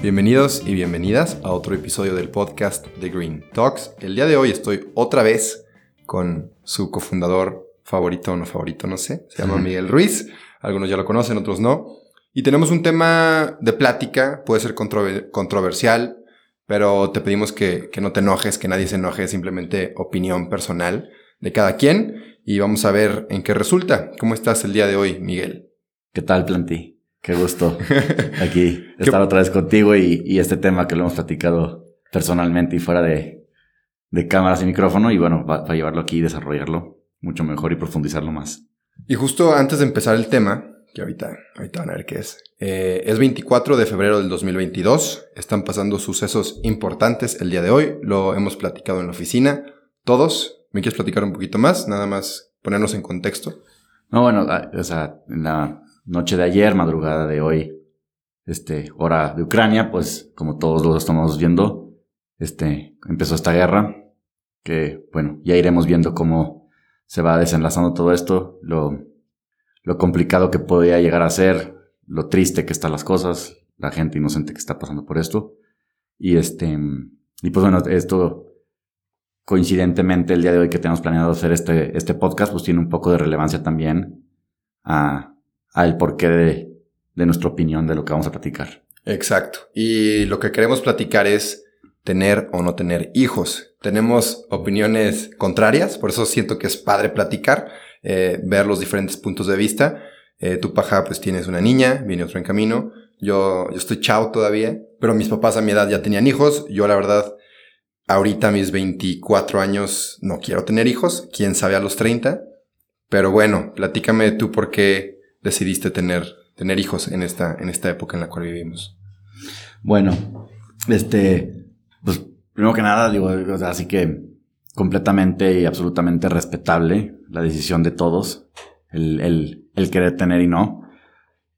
Bienvenidos y bienvenidas a otro episodio del podcast de Green Talks. El día de hoy estoy otra vez con su cofundador favorito o no favorito, no sé. Se llama Miguel Ruiz. Algunos ya lo conocen, otros no. Y tenemos un tema de plática, puede ser controversial, pero te pedimos que, que no te enojes, que nadie se enoje, simplemente opinión personal de cada quien. Y vamos a ver en qué resulta. ¿Cómo estás el día de hoy, Miguel? ¿Qué tal, Planti? Qué gusto aquí estar otra vez contigo y, este tema que lo hemos platicado personalmente y fuera de, cámaras y micrófono y bueno, para llevarlo aquí y desarrollarlo mucho mejor y profundizarlo más. Y justo antes de empezar el tema, que ahorita, ahorita van a ver qué es, eh, es 24 de febrero del 2022, están pasando sucesos importantes el día de hoy, lo hemos platicado en la oficina, todos, ¿me quieres platicar un poquito más? Nada más ponernos en contexto. No, bueno, ah, o sea, en la noche de ayer, madrugada de hoy, este, hora de Ucrania, pues como todos lo estamos viendo, este, empezó esta guerra, que bueno, ya iremos viendo cómo se va desenlazando todo esto, lo, lo complicado que podría llegar a ser, lo triste que están las cosas, la gente inocente que está pasando por esto. Y este, y pues bueno, esto coincidentemente el día de hoy que tenemos planeado hacer este, este podcast, pues tiene un poco de relevancia también a, al porqué de, de nuestra opinión de lo que vamos a platicar. Exacto. Y lo que queremos platicar es tener o no tener hijos. Tenemos opiniones contrarias, por eso siento que es padre platicar, eh, ver los diferentes puntos de vista. Eh, tu paja, pues tienes una niña, viene otro en camino. Yo, yo estoy chao todavía, pero mis papás a mi edad ya tenían hijos. Yo, la verdad, ahorita a mis 24 años no quiero tener hijos, quién sabe a los 30. Pero bueno, platícame tú por qué decidiste tener, tener hijos en esta, en esta época en la cual vivimos? Bueno, este, pues primero que nada, digo, así que completamente y absolutamente respetable la decisión de todos, el, el, el querer tener y no.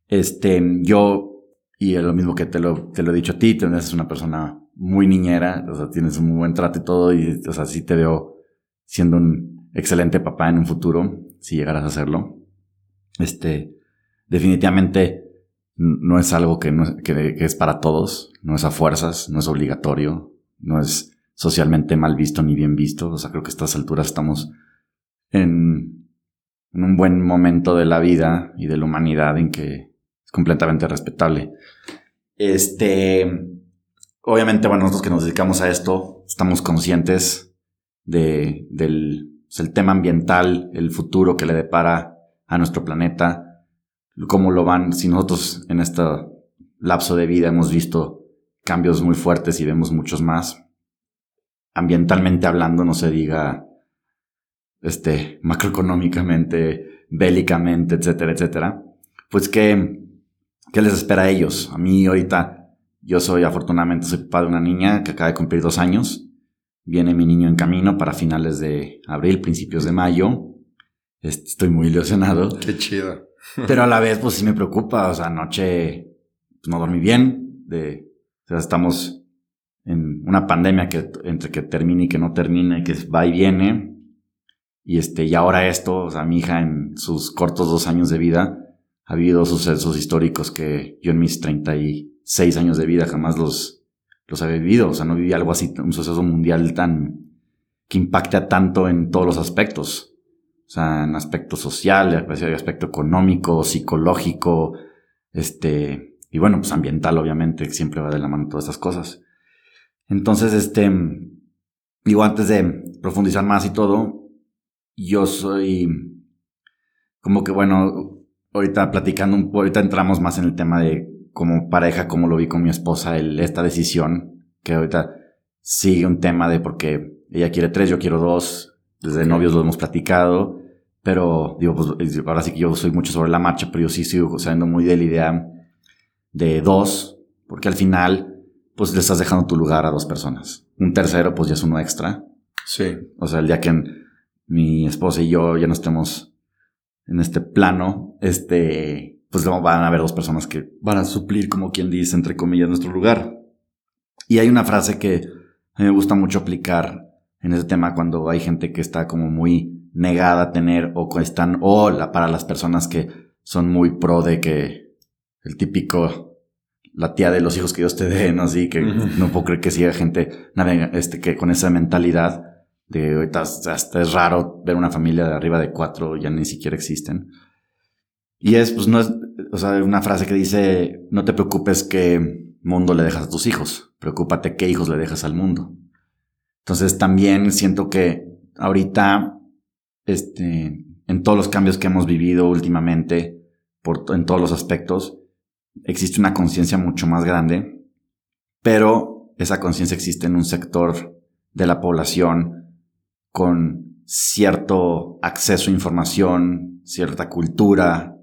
Este, yo, y lo mismo que te lo, te lo he dicho a ti, tú eres una persona muy niñera, o sea, tienes un muy buen trato y todo, y, o sea, sí te veo siendo un excelente papá en un futuro, si llegaras a hacerlo. Este, definitivamente no es algo que, es para todos, no es a fuerzas, no es obligatorio, no es socialmente mal visto ni bien visto. O sea, creo que a estas alturas estamos en, en un buen momento de la vida y de la humanidad en que es completamente respetable. Este, obviamente, bueno, nosotros que nos dedicamos a esto, estamos conscientes de, del el tema ambiental, el futuro que le depara a nuestro planeta, cómo lo van, si nosotros en este lapso de vida hemos visto cambios muy fuertes y vemos muchos más, ambientalmente hablando, no se diga, este, macroeconómicamente, bélicamente, etcétera, etcétera, pues qué, qué les espera a ellos. A mí ahorita, yo soy afortunadamente, soy papá de una niña que acaba de cumplir dos años. Viene mi niño en camino para finales de abril, principios de mayo. Estoy muy ilusionado. Qué chido. Pero a la vez, pues sí me preocupa. O sea, anoche pues, no dormí bien. De, o sea, estamos en una pandemia que entre que termina y que no termina, que va y viene. Y este, y ahora esto, o sea, mi hija en sus cortos dos años de vida ha vivido sucesos históricos que yo en mis 36 años de vida jamás los, los había vivido. O sea, no viví algo así, un suceso mundial tan, que impacta tanto en todos los aspectos. O sea, en aspecto social, en aspecto económico, psicológico, este, y bueno, pues ambiental, obviamente, siempre va de la mano todas estas cosas. Entonces, este, digo, antes de profundizar más y todo, yo soy como que, bueno, ahorita platicando un poco, ahorita entramos más en el tema de como pareja, cómo lo vi con mi esposa, el, esta decisión, que ahorita sigue un tema de porque ella quiere tres, yo quiero dos, desde novios lo hemos platicado, pero digo, pues ahora sí que yo soy mucho sobre la marcha, pero yo sí sigo siendo muy de la idea de dos, porque al final, pues le estás dejando tu lugar a dos personas. Un tercero, pues ya es uno extra. Sí. O sea, el día que mi esposa y yo ya no estemos en este plano, este, pues van a haber dos personas que van a suplir, como quien dice, entre comillas, nuestro lugar. Y hay una frase que a mí me gusta mucho aplicar en ese tema cuando hay gente que está como muy negada a tener o están, o para las personas que son muy pro de que el típico, la tía de los hijos que Dios te dé, ¿no? Así que no puedo creer que siga gente este, que con esa mentalidad de ahorita hasta es raro ver una familia de arriba de cuatro, ya ni siquiera existen. Y es, pues no es, o sea, una frase que dice, no te preocupes qué mundo le dejas a tus hijos, preocúpate qué hijos le dejas al mundo. Entonces también siento que ahorita, este, en todos los cambios que hemos vivido últimamente, en todos los aspectos, existe una conciencia mucho más grande, pero esa conciencia existe en un sector de la población con cierto acceso a información, cierta cultura,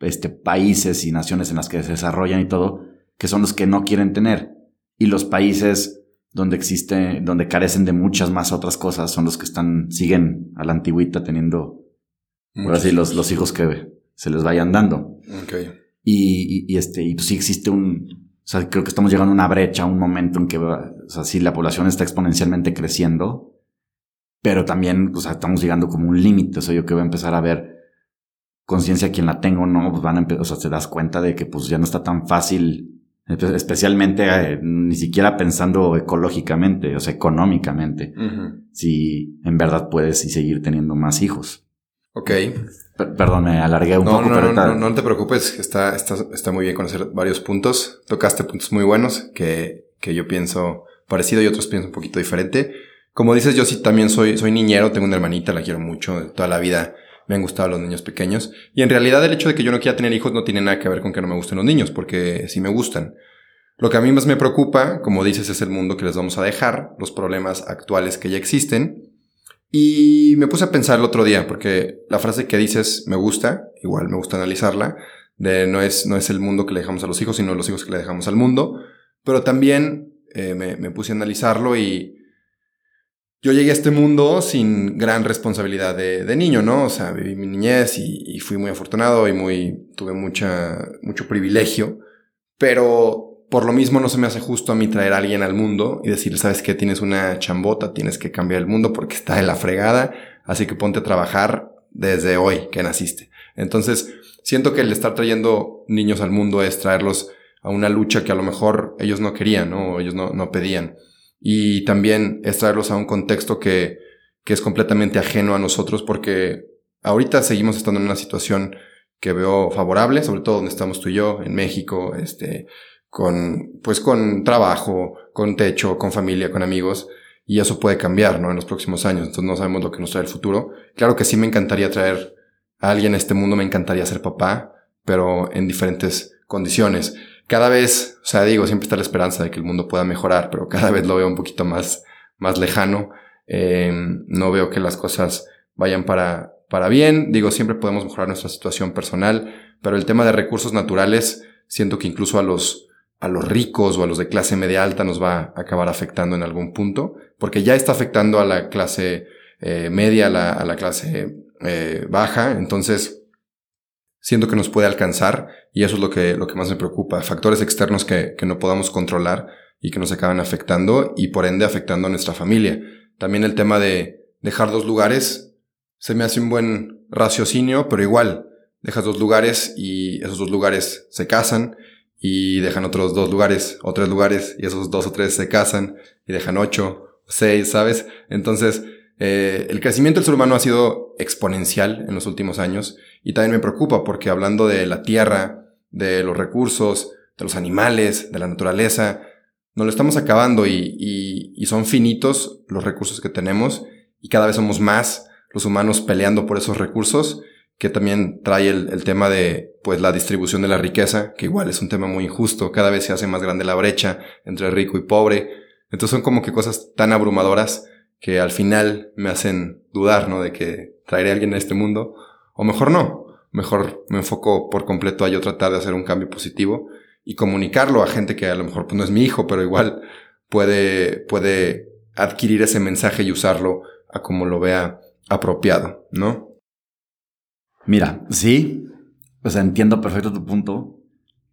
este, países y naciones en las que se desarrollan y todo, que son los que no quieren tener. Y los países donde existe, donde carecen de muchas más otras cosas, son los que están, siguen a la antigüita teniendo, ahora sí, los, los hijos que se les vayan dando. Okay. Y, y, este, y pues sí existe un, o sea, creo que estamos llegando a una brecha, un momento en que, o sea, sí, la población está exponencialmente creciendo, pero también, o sea, estamos llegando como un límite, o sea, yo que voy a empezar a ver conciencia quien la tengo no, pues van a empezar, o sea, te das cuenta de que pues ya no está tan fácil, especialmente eh, ni siquiera pensando ecológicamente, o sea, económicamente, si en verdad puedes y seguir teniendo más hijos. Ok. perdón, me alargué un poco. No, pero no, no, te preocupes, está, está, está muy bien conocer varios puntos. Tocaste puntos muy buenos que, que yo pienso parecido y otros pienso un poquito diferente. Como dices, yo sí también soy, soy niñero, tengo una hermanita, la quiero mucho, toda la vida me han gustado los niños pequeños. Y en realidad el hecho de que yo no quiera tener hijos no tiene nada que ver con que no me gusten los niños, porque sí me gustan. Lo que a mí más me preocupa, como dices, es el mundo que les vamos a dejar, los problemas actuales que ya existen. Y me puse a pensar el otro día, porque la frase que dices me gusta, igual me gusta analizarla, de no es, no es el mundo que le dejamos a los hijos, sino los hijos que le dejamos al mundo. Pero también eh, me, me puse a analizarlo y yo llegué a este mundo sin gran responsabilidad de, niño, ¿no? O sea, viví mi niñez y, fui muy afortunado y muy, tuve mucha, mucho privilegio, pero por lo mismo no se me hace justo a mí traer a alguien al mundo y decir, sabes que tienes una chambota, tienes que cambiar el mundo porque está en la fregada, así que ponte a trabajar desde hoy que naciste. Entonces, siento que el estar trayendo niños al mundo es traerlos a una lucha que a lo mejor ellos no querían, ¿no? O ellos no, no pedían y también es traerlos a un contexto que, que es completamente ajeno a nosotros porque ahorita seguimos estando en una situación que veo favorable, sobre todo donde estamos tú y yo, en México, este, con, pues con trabajo, con techo, con familia, con amigos, y eso puede cambiar, ¿no? En los próximos años, entonces no sabemos lo que nos trae el futuro. Claro que sí me encantaría traer a alguien a este mundo, me encantaría ser papá, pero en diferentes condiciones cada vez, o sea, digo, siempre está la esperanza de que el mundo pueda mejorar, pero cada vez lo veo un poquito más, más lejano. Eh, no veo que las cosas vayan para, para bien. Digo, siempre podemos mejorar nuestra situación personal, pero el tema de recursos naturales, siento que incluso a los, a los ricos o a los de clase media alta nos va a acabar afectando en algún punto, porque ya está afectando a la clase eh, media, a la, a la clase eh, baja. Entonces, siento que nos puede alcanzar y eso es lo que, lo que más me preocupa. Factores externos que, que no podamos controlar y que nos acaban afectando y por ende afectando a nuestra familia. También el tema de dejar dos lugares se me hace un buen raciocinio, pero igual, dejas dos lugares y esos dos lugares se casan y dejan otros dos lugares o tres lugares y esos dos o tres se casan y dejan ocho seis, ¿sabes? Entonces, eh, el crecimiento del ser humano ha sido exponencial en los últimos años y también me preocupa porque hablando de la tierra, de los recursos, de los animales, de la naturaleza, nos lo estamos acabando y, son finitos los recursos que tenemos y cada vez somos más los humanos peleando por esos recursos que también trae el, el, tema de pues la distribución de la riqueza, que igual es un tema muy injusto, cada vez se hace más grande la brecha entre rico y pobre. Entonces son como que cosas tan abrumadoras que al final me hacen dudar, ¿no? De que traeré a alguien a este mundo, o mejor no, mejor me enfoco por completo a yo tratar de hacer un cambio positivo y comunicarlo a gente que a lo mejor pues, no es mi hijo, pero igual puede, puede adquirir ese mensaje y usarlo a como lo vea apropiado, ¿no? Mira, sí, o sea, entiendo perfecto tu punto,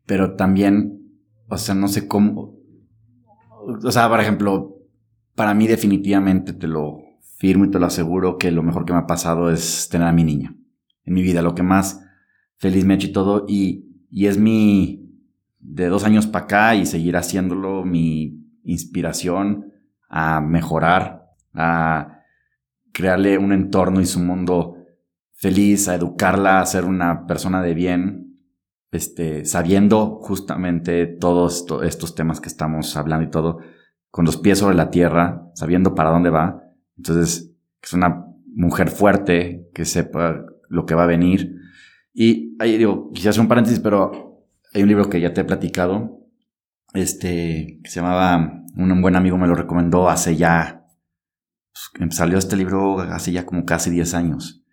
pero también, o sea, no sé cómo, o sea, por ejemplo, para mí definitivamente te lo firmo y te lo aseguro que lo mejor que me ha pasado es tener a mi niña en mi vida, lo que más feliz me ha hecho y todo, y, y es mi, de dos años para acá y seguir haciéndolo, mi inspiración a mejorar, a crearle un entorno y su mundo feliz, a educarla a ser una persona de bien, este, sabiendo justamente todos estos temas que estamos hablando y todo, con los pies sobre la tierra, sabiendo para dónde va. Entonces, es una mujer fuerte que sepa lo que va a venir. Y ahí digo, quizás un paréntesis, pero hay un libro que ya te he platicado, este, que se llamaba, un buen amigo me lo recomendó hace ya, pues, salió este libro hace ya como casi 10 años.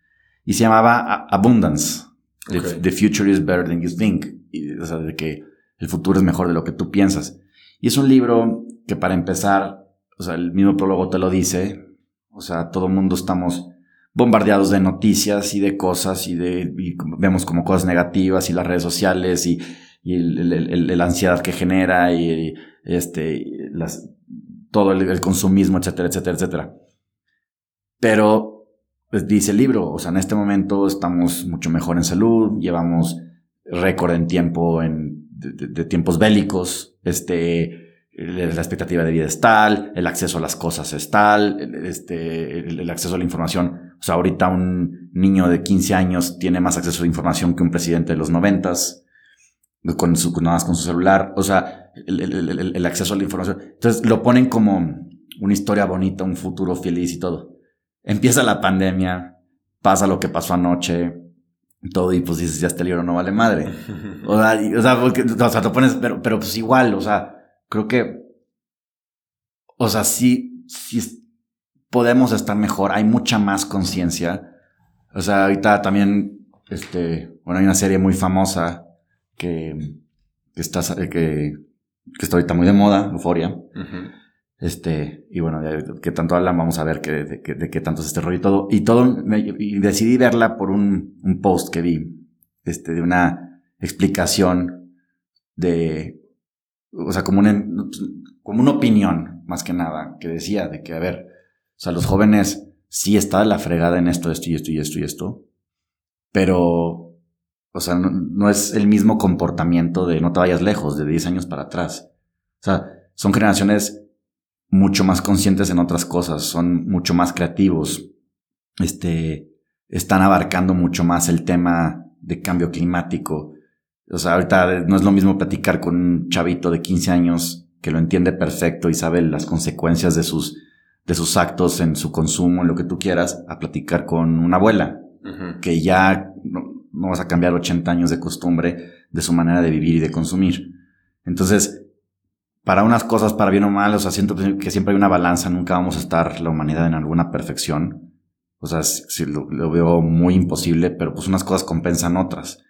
Y se llamaba Abundance. The, future is better than you think. o sea, de que el futuro es mejor de lo que tú piensas. Y es un libro que para empezar, o sea, el mismo prólogo te lo dice, o sea, todo mundo estamos bombardeados de noticias y de cosas y de vemos como cosas negativas y las redes sociales y, la ansiedad que genera y, este todo el, consumismo, etcétera, etcétera, etcétera. Pero pues, dice el libro, o sea, en este momento estamos mucho mejor en salud, llevamos récord en tiempo en de tiempos bélicos, este la expectativa de vida es tal, el acceso a las cosas es tal, este, el, acceso a la información. O sea, ahorita un niño de 15 años tiene más acceso a información que un presidente de los 90 con su, nada más con su celular. O sea, el, acceso a la información. Entonces lo ponen como una historia bonita, un futuro feliz y todo. Empieza la pandemia, pasa lo que pasó anoche, todo, y pues dices, ya este libro no vale madre. O sea, o sea, o sea, te pones, pero, pero pues igual, o sea, creo que, o sea, sí, sí podemos estar mejor, hay mucha más conciencia. O sea, ahorita también, este, bueno, hay una serie muy famosa que, que está, que, que está ahorita muy de moda, Euforia. Este, y bueno, de, que tanto hablan, vamos a ver que, de, qué tanto es este rollo y todo. Y todo, y decidí verla por un, un post que vi, este, de una explicación de o sea, como una, como una opinión, más que nada, que decía de que, a ver, sea, los jóvenes sí está la fregada en esto, esto y esto y esto y esto, pero, o sea, no, es el mismo comportamiento de no te vayas lejos, de 10 años para atrás. O sea, son generaciones mucho más conscientes en otras cosas, son mucho más creativos, este, están abarcando mucho más el tema de cambio climático, o sea, ahorita no es lo mismo platicar con un chavito de 15 años que lo entiende perfecto y sabe las consecuencias de sus, de sus actos en su consumo, en lo que tú quieras, a platicar con una abuela, que ya no, vas a cambiar 80 años de costumbre de su manera de vivir y de consumir. Entonces, para unas cosas, para bien o mal, o sea, siento que siempre hay una balanza, nunca vamos a estar la humanidad en alguna perfección. O sea, sí, lo, lo veo muy imposible, pero pues unas cosas compensan otras.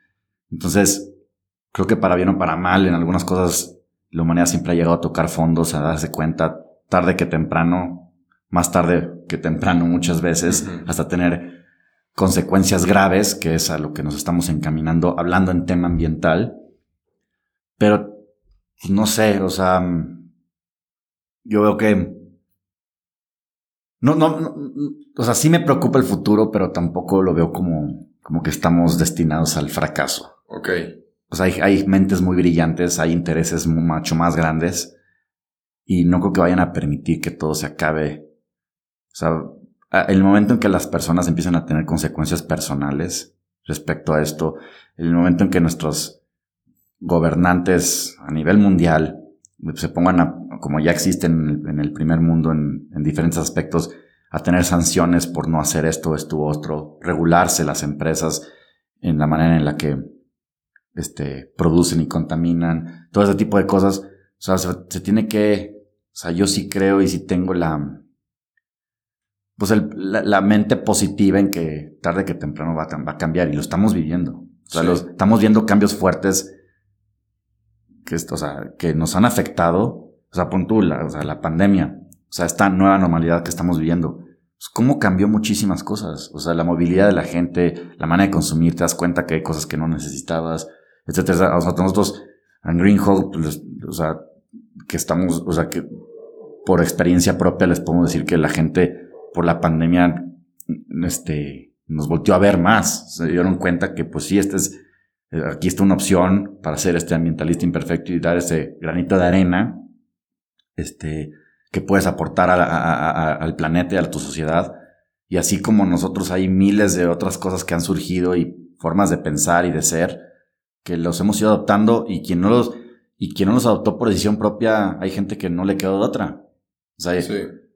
Entonces, creo que para bien o para mal, en algunas cosas la humanidad siempre ha llegado a tocar fondos, a darse cuenta tarde que temprano, más tarde que temprano muchas veces, hasta tener consecuencias graves, que es a lo que nos estamos encaminando, hablando en tema ambiental. Pero, pues, no sé, o sea, yo veo que... No, no, no, o sea, sí me preocupa el futuro, pero tampoco lo veo como, como que estamos destinados al fracaso. Ok o sea, hay, mentes muy brillantes, hay intereses mucho más grandes y no creo que vayan a permitir que todo se acabe. Sea, el momento en que las personas empiezan a tener consecuencias personales respecto a esto, el momento en que nuestros gobernantes a nivel mundial se pongan a, como ya existen en el primer mundo en, en diferentes aspectos, a tener sanciones por no hacer esto, esto u otro, regularse las empresas en la manera en la que este, producen y contaminan, todo ese tipo de cosas. O sea, se, tiene que, o sea, yo sí creo y sí tengo la, pues el, la, mente positiva en que tarde que temprano va, va a cambiar y lo estamos viviendo. O sea, los, estamos viendo cambios fuertes que, o sea, que nos han afectado, o sea, pon tú, la, o sea, la pandemia, o sea, esta nueva normalidad que estamos viviendo, pues, cómo cambió muchísimas cosas, o sea, la movilidad de la gente, la manera de consumir, te das cuenta que hay cosas que no necesitabas, etcétera. O sea, nosotros en Greenhole, pues, o sea, que estamos, o sea, que por experiencia propia les podemos decir que la gente por la pandemia, este, nos volteó a ver más, se dieron cuenta que pues sí, este es, aquí está una opción para ser este ambientalista imperfecto y dar ese granito de arena, este, que puedes aportar al planeta y a tu sociedad. Y así como nosotros hay miles de otras cosas que han surgido y formas de pensar y de ser que los hemos ido adoptando y quien no los, y quien no los adoptó por decisión propia, hay gente que no le quedó de otra. O sea,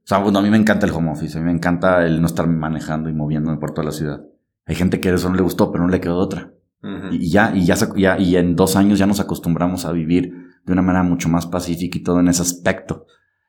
o sea a mí me encanta el home office, a mí me encanta el no estar manejando y moviéndome por toda la ciudad. Hay gente que eso no le gustó, pero no le quedó de otra. Y ya, y ya, ya, y en dos años ya nos acostumbramos a vivir de una manera mucho más pacífica y todo en ese aspecto.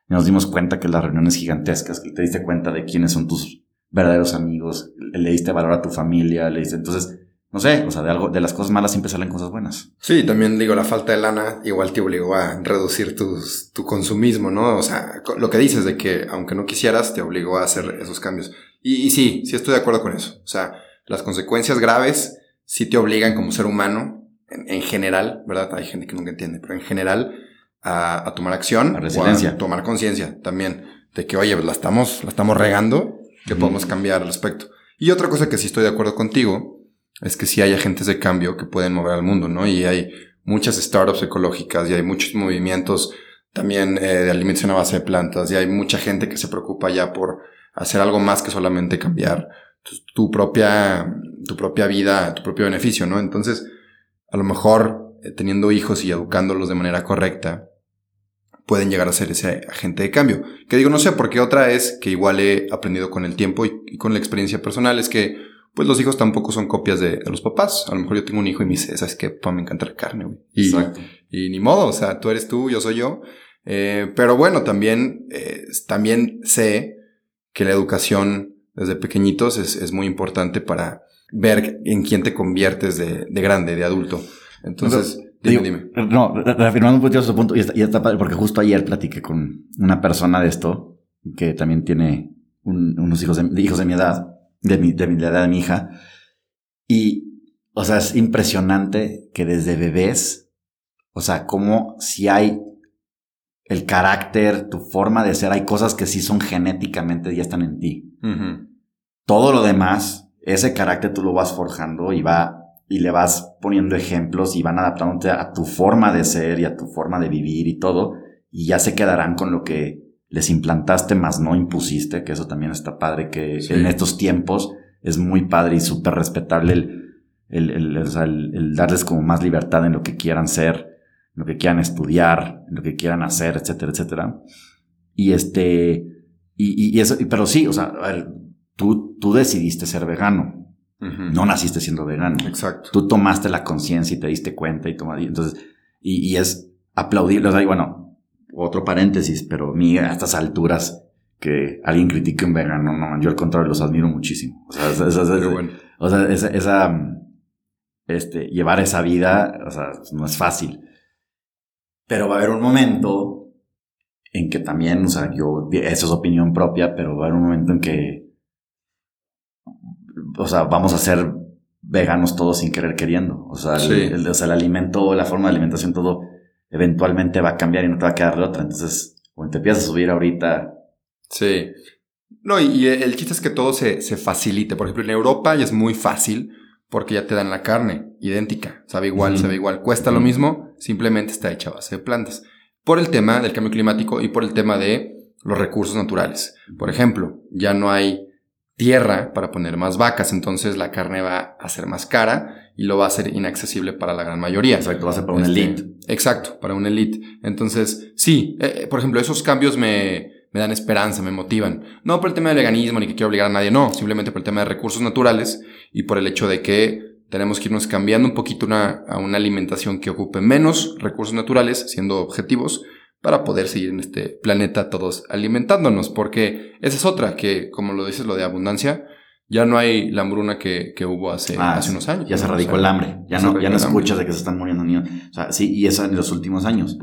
Y nos dimos cuenta que las reuniones gigantescas, que te diste cuenta de quiénes son tus verdaderos amigos, le diste valor a tu familia, le diste, entonces, no sé, o sea, de algo, de las cosas malas siempre salen cosas buenas. Sí, también digo, la falta de lana igual te obligó a reducir tus, tu consumismo, ¿no? O sea, lo que dices de que aunque no quisieras, te obligó a hacer esos cambios. Y, y sí, sí estoy de acuerdo con eso. O sea, las consecuencias graves sí te obligan como ser humano, en, general, ¿verdad? Hay gente que nunca entiende, pero en general, a, tomar acción. A resiliencia. a tomar conciencia también de que, oye, la estamos, la estamos regando, que podemos cambiar al respecto. Y otra cosa que sí estoy de acuerdo contigo es que sí hay agentes de cambio que pueden mover al mundo, ¿no? Y hay muchas startups ecológicas y hay muchos movimientos también eh, de alimentación a base de plantas y hay mucha gente que se preocupa ya por hacer algo más que solamente cambiar tu, propia, tu propia vida, tu propio beneficio, ¿no? Entonces, a lo mejor eh, teniendo hijos y educándolos de manera correcta, pueden llegar a ser ese agente de cambio. Que digo, no sé, porque otra es que igual he aprendido con el tiempo y con la experiencia personal, es que pues los hijos tampoco son copias de, los papás. A lo mejor yo tengo un hijo y me dice, ¿sabes qué? Papá, me encanta la carne, güey. Y, Exacto. y ni modo, o sea, tú eres tú, yo soy yo. Eh, pero bueno, también, eh, también sé que la educación desde pequeñitos es, es, muy importante para ver en quién te conviertes de, de grande, de adulto. Entonces, dime, dime. No, reafirmando un poquito su punto, y está, y está padre, porque justo ayer platiqué con una persona de esto, que también tiene unos hijos de, hijos de mi edad de mi, de mi, edad de mi hija. Y, o sea, es impresionante que desde bebés, o sea, como si hay el carácter, tu forma de ser, hay cosas que sí son genéticamente, ya están en ti. Todo lo demás, ese carácter tú lo vas forjando y va, y le vas poniendo ejemplos y van adaptándote a tu forma de ser y a tu forma de vivir y todo, y ya se quedarán con lo que les implantaste más no impusiste, que eso también está padre, que en estos tiempos es muy padre y súper respetable el, el, el, darles como más libertad en lo que quieran ser, en lo que quieran estudiar, en lo que quieran hacer, etcétera, etcétera. Y este, y, y, eso, pero sí, o sea, a ver, tú, tú decidiste ser vegano. No naciste siendo vegano. Exacto. Tú tomaste la conciencia y te diste cuenta y tomaste, entonces, y, y es aplaudible, o sea, y bueno, otro paréntesis, pero a mí a estas alturas que alguien critique un vegano, no, yo al contrario los admiro muchísimo. O sea, esa, esa, este, llevar esa vida, o sea, no es fácil. Pero va a haber un momento en que también, o sea, yo, eso es opinión propia, pero va a haber un momento en que, o sea, vamos a ser veganos todos sin querer queriendo. O sea, el, o sea, el alimento, la forma de alimentación, todo eventualmente va a cambiar y no te va a quedar de otra. Entonces, cuando te empiezas a subir ahorita. Sí. No, y el chiste es que todo se, se facilite. Por ejemplo, en Europa ya es muy fácil porque ya te dan la carne idéntica. Sabe igual, sabe igual. Cuesta lo mismo, simplemente está hecha a base de plantas. Por el tema del cambio climático y por el tema de los recursos naturales. Por ejemplo, ya no hay tierra para poner más vacas, entonces la carne va a ser más cara y lo va a ser inaccesible para la gran mayoría. Exacto, va a ser para un este, elite. Exacto, para un elite. Entonces, sí, eh, eh, por ejemplo, esos cambios me, me dan esperanza, me motivan. No por el tema del veganismo ni que quiero obligar a nadie, no, simplemente por el tema de recursos naturales y por el hecho de que tenemos que irnos cambiando un poquito una, a una alimentación que ocupe menos recursos naturales, siendo objetivos, para poder seguir en este planeta todos alimentándonos, porque esa es otra, que como lo dices, lo de abundancia, Ya no hay la hambruna que, que hubo hace, Ah, hace unos años. Ya se radicó sea, el hambre. Ya no, ya no escuchas de que se están muriendo niños. O sea, sí, y eso en los últimos años.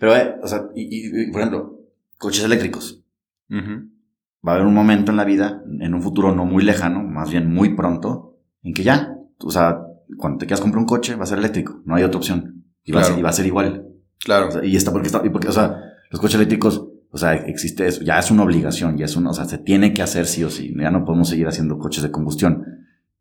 Pero, eh, o sea, y, por ejemplo, coches eléctricos. Va a haber un momento en la vida, en un futuro no muy lejano, más bien muy pronto, en que ya, o sea, cuando te quieras comprar un coche, va a ser eléctrico. No hay otra opción. Y va, a, Claro. ser, y va a ser igual. Claro. O sea, y está porque está, y porque, o sea, los coches eléctricos, o sea, existe eso, ya es una obligación, ya es una, o sea, se tiene que hacer sí o sí, ya no podemos seguir haciendo coches de combustión.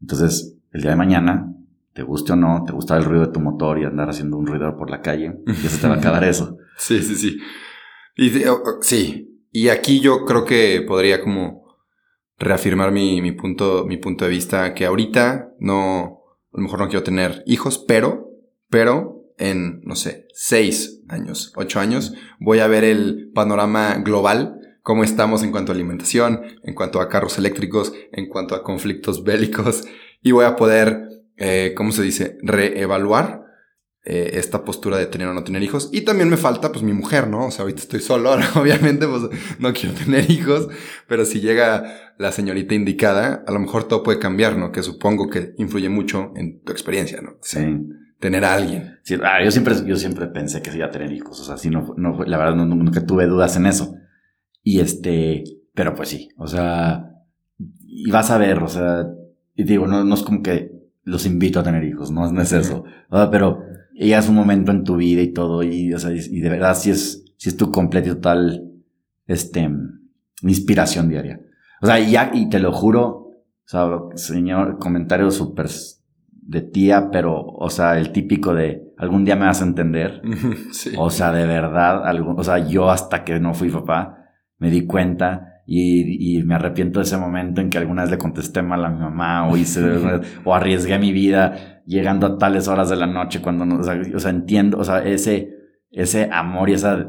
Entonces, el día de mañana, te guste o no, te gusta el ruido de tu motor y andar haciendo un ruido por la calle, ya se te va a acabar eso. Sí, sí, sí. Y de- sí. Y aquí yo creo que podría como reafirmar mi, mi punto, mi punto de vista, que ahorita no, a lo mejor no quiero tener hijos, pero, pero en, no sé, seis años, ocho años, voy a ver el panorama global, cómo estamos en cuanto a alimentación, en cuanto a carros eléctricos, en cuanto a conflictos bélicos, y voy a poder, eh, ¿cómo se dice?, reevaluar eh, esta postura de tener o no tener hijos. Y también me falta, pues, mi mujer, ¿no? O sea, ahorita estoy solo, obviamente, pues, no quiero tener hijos, pero si llega la señorita indicada, a lo mejor todo puede cambiar, ¿no? Que supongo que influye mucho en tu experiencia, ¿no? Sí. Tener a alguien. Sí, ah, yo siempre, yo siempre pensé que se iba a tener hijos, o sea, sí, no, no, la verdad no- nunca tuve dudas en eso. Y este, pero pues sí, o sea, y vas a ver, o sea, y digo, no, no es como que los invito a tener hijos, no, no es eso, o sea, pero ya es un momento en tu vida y todo, y, o sea, y, y de verdad sí es, sí es tu completa y total, este, inspiración diaria. O sea, y ya, y te lo juro, o sea, señor, comentario súper de tía, pero, o sea, el típico de algún día me vas a entender. sí. O sea, de verdad, algún, o sea, yo hasta que no fui papá me di cuenta y, y me arrepiento de ese momento en que alguna vez le contesté mal a mi mamá o hice o arriesgué mi vida llegando a tales horas de la noche cuando no, o sea, o sea, entiendo, o sea, ese, ese amor y ese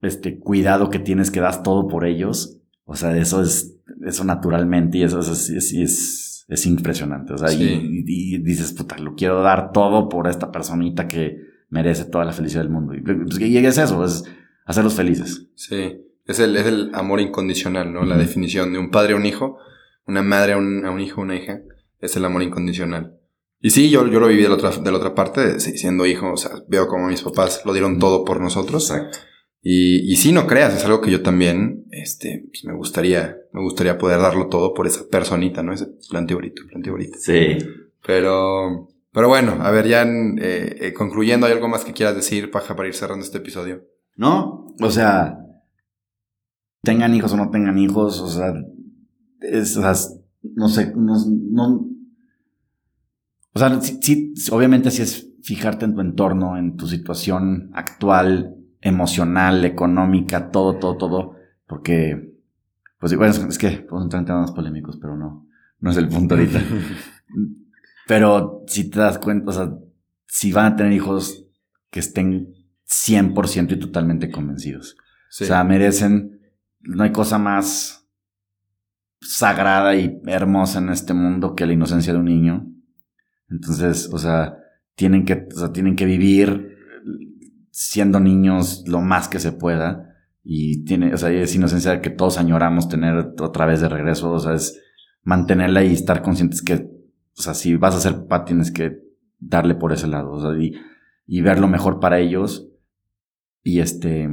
este cuidado que tienes que das todo por ellos, o sea, eso es, eso naturalmente y eso es, es, es, es impresionante, o sea, Sí. y, y- y dices, puta, lo quiero dar todo por esta personita que merece toda la felicidad del mundo. Y, pues, y es eso, es hacerlos felices. Sí, es el, es el amor incondicional, ¿no? La definición de un padre a un hijo, una madre a un, a un hijo, una hija, es el amor incondicional. Y sí, yo, yo lo viví de la otra, de la otra parte, siendo hijo, o sea, veo como mis papás lo dieron todo por nosotros. Exacto. Y, y sí, no creas, es algo que yo también, este, pues me gustaría, me gustaría poder darlo todo por esa personita, ¿no? Ese planteo bonito, planteo bonito. Sí. Pero, pero bueno, a ver, ya en, eh, eh, concluyendo, ¿hay algo más que quieras decir, Paja, para ir cerrando este episodio? ¿No? O sea, tengan hijos o no tengan hijos, o sea, es, o sea, no sé, no, no- o sea, sí, sí, obviamente sí es fijarte en tu entorno, en tu situación actual, emocional, económica, todo, todo, todo, porque, pues bueno, es, es que podemos entrar en temas polémicos, pero no, no es el punto ahorita. Pero si te das cuenta, o sea, si van a tener hijos que estén 100% y totalmente convencidos. Sí. O sea, merecen, no hay cosa más sagrada y hermosa en este mundo que la inocencia de un niño. Entonces, o sea, tienen que, o sea, tienen que vivir siendo niños lo más que se pueda. Y tiene, o sea, es inocencia que todos añoramos tener otra vez de regreso. O sea, es mantenerla y estar conscientes que, o sea, si vas a ser papá, tienes que darle por ese lado. O sea, y, y ver lo mejor para ellos. Y este,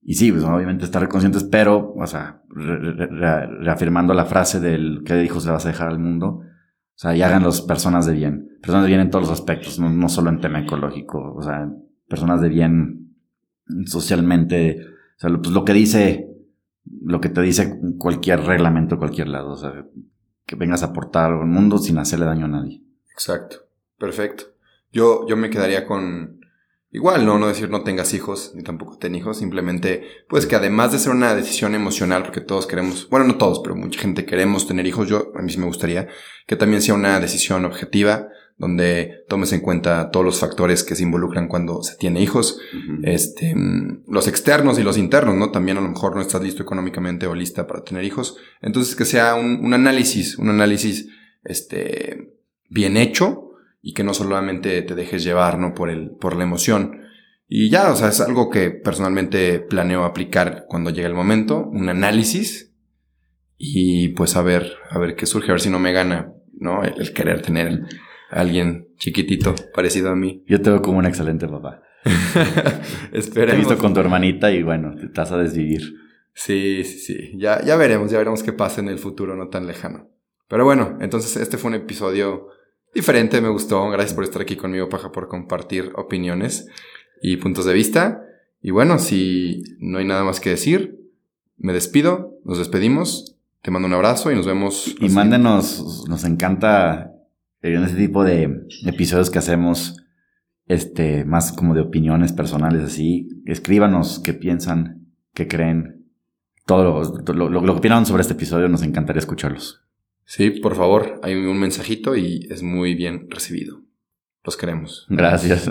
y sí, pues obviamente estar conscientes, pero, o sea, re- re- re- reafirmando la frase del qué hijos le vas a dejar al mundo. O sea, y háganlos personas de bien. Personas de bien en todos los aspectos, no, no solo en tema ecológico. O sea, personas de bien socialmente. O sea, pues lo que dice, lo que te dice cualquier reglamento, cualquier lado. O sea, que vengas a aportar al mundo sin hacerle daño a nadie. Exacto. Perfecto. Yo, yo me quedaría con. Igual, ¿no? No decir no tengas hijos, ni tampoco ten hijos. Simplemente, pues que además de ser una decisión emocional, porque todos queremos, bueno, no todos, pero mucha gente queremos tener hijos, yo, a mí sí me gustaría, que también sea una decisión objetiva, donde tomes en cuenta todos los factores que se involucran cuando se tiene hijos, este, mm, los externos y los internos, ¿no? También a lo mejor no estás listo económicamente o lista para tener hijos. Entonces, que sea un, un análisis, un análisis, este, bien hecho y que no solamente te dejes llevar, ¿no? Por el, por la emoción. Y ya, o sea, es algo que personalmente planeo aplicar cuando llegue el momento, un análisis y pues a ver, a ver qué surge, a ver si no me gana, ¿no? El, querer tener alguien chiquitito parecido a mí. Yo te veo como un excelente papá. Te he visto con tu hermanita y bueno, te vas a desvivir. Sí, sí, sí. Ya, ya veremos, ya veremos qué pasa en el futuro no tan lejano. Pero bueno, entonces este fue un episodio diferente, me gustó. Gracias por estar aquí conmigo, Paja, por compartir opiniones y puntos de vista. Y bueno, si no hay nada más que decir, me despido, nos despedimos. Te mando un abrazo y nos vemos. Y mándenos, nos encanta en ese tipo de episodios que hacemos, este, más como de opiniones personales así. Escríbanos qué piensan, qué creen. Todo lo, lo, lo que opinan sobre este episodio, nos encantaría escucharlos. Sí, por favor, hay un mensajito y es muy bien recibido. Los queremos. Gracias.